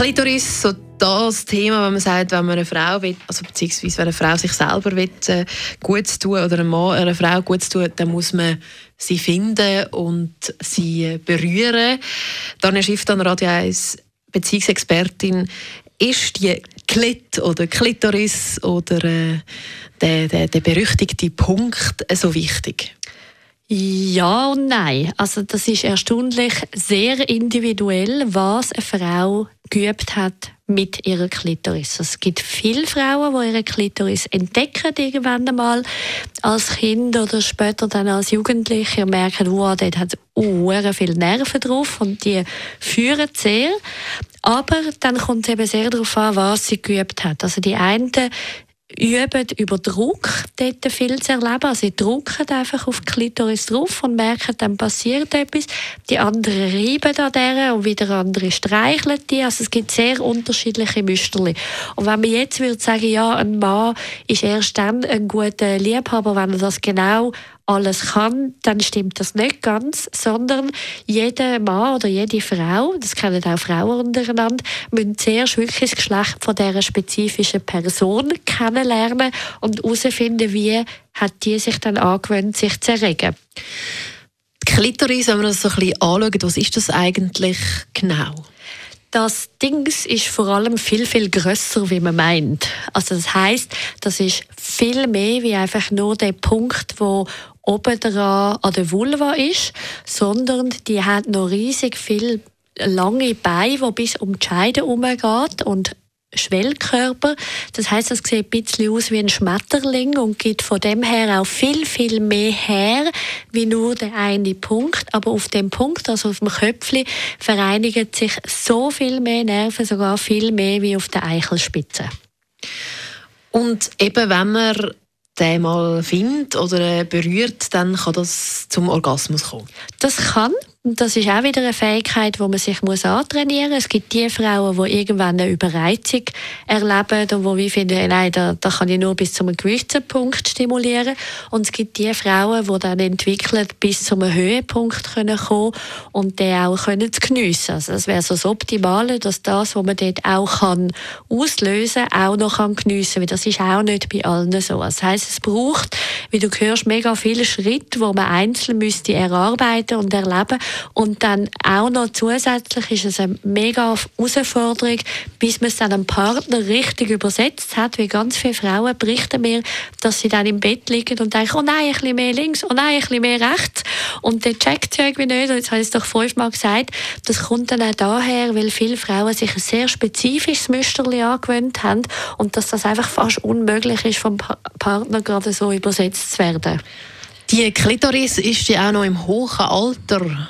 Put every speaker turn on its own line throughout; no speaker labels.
Klitoris, so das Thema, wenn man sagt, wenn man eine Frau will, also beziehungsweise wenn eine Frau sich selber will, äh, gut tun oder ein Mann einer Frau gut tun, dann muss man sie finden und sie berühren. Daniel Schiff, dann Radio 1 Beziehungsexpertin. Ist die Klit oder Klitoris oder äh, der, der, der berüchtigte Punkt so wichtig?
Ja und nein. Also das ist erstaunlich sehr individuell, was eine Frau geübt hat mit ihrer Klitoris. Es gibt viele Frauen, die ihre Klitoris entdecken irgendwann einmal als Kind oder später dann als Jugendliche und merken, wow, dort hat es viele Nerven drauf und die führen sehr. Aber dann kommt es eben sehr darauf an, was sie geübt hat. Also die einen üben über Druck dort viel zu erleben. Also sie drucken einfach auf die Klitoris drauf und merken, dann passiert etwas. Die anderen reiben an der und wieder andere streicheln die. Also es gibt sehr unterschiedliche Musterli. Und wenn man jetzt würde sagen, ja, ein Mann ist erst dann ein guter Liebhaber, wenn er das genau alles kann, dann stimmt das nicht ganz, sondern jeder Mann oder jede Frau, das kennen auch Frauen untereinander, müssen zuerst wirklich das Geschlecht von dieser spezifischen Person kennenlernen und herausfinden, wie hat die sich dann angewöhnt, sich zu erregen.
Die Klitoris, wenn wir das so ein bisschen anschauen, was ist das eigentlich genau?
Das Ding ist vor allem viel, viel grösser, wie man meint. Also das heißt, das ist viel mehr wie einfach nur der Punkt, wo oben dran an der Vulva ist, sondern die hat noch riesig viel lange Beine, die bis um die Scheide umgeht und Schwellkörper. Das heißt, es sieht ein bisschen aus wie ein Schmetterling und gibt von dem her auch viel, viel mehr her, wie nur der eine Punkt. Aber auf dem Punkt, also auf dem Köpfli, vereinigen sich so viel mehr Nerven, sogar viel mehr wie auf der Eichelspitze.
Und eben, wenn man den mal findet oder berührt, dann kann das zum Orgasmus kommen.
Das kann. Das ist auch wieder eine Fähigkeit, die man sich muss antrainieren muss. Es gibt die Frauen, die irgendwann eine Überreizung erleben und die finden, nein, da, da kann ich nur bis zu einem gewissen Punkt stimulieren. Und es gibt die Frauen, die dann entwickeln, bis zu einem Höhepunkt können und den auch können geniessen. Also das wäre so das Optimale, dass das, was man dort auch kann auslösen kann, auch noch kann geniessen kann. Das ist auch nicht bei allen so. Das heisst, es braucht, wie du hörst, mega viele Schritte, die man einzeln müsste erarbeiten und erleben und dann auch noch zusätzlich ist es eine mega Herausforderung, bis man es dann am Partner richtig übersetzt hat, wie ganz viele Frauen berichten mir, dass sie dann im Bett liegen und denken, oh nein, ein bisschen mehr links, oh nein, ein bisschen mehr rechts. Und dann checkt sie irgendwie nicht, und jetzt habe ich es doch fünfmal gesagt, das kommt dann auch daher, weil viele Frauen sich ein sehr spezifisches Müsterli angewöhnt haben und dass das einfach fast unmöglich ist, vom Partner gerade so übersetzt zu werden.
Die Klitoris ist ja auch noch im hohen Alter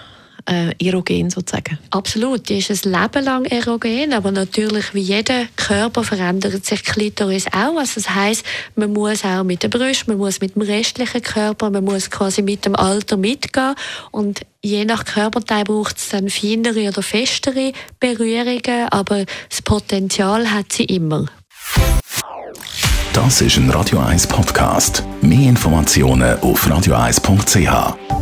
äh, erogen sozusagen.
Absolut, die ist ein Leben lang erogen, aber natürlich wie jeder Körper verändert sich Klitoris auch. Also das heißt, man muss auch mit der Brust, man muss mit dem restlichen Körper, man muss quasi mit dem Alter mitgehen und je nach Körperteil braucht es dann feinere oder festere Berührungen, aber das Potenzial hat sie immer.
Das ist ein Radio 1 Podcast. Mehr Informationen auf radio1.ch.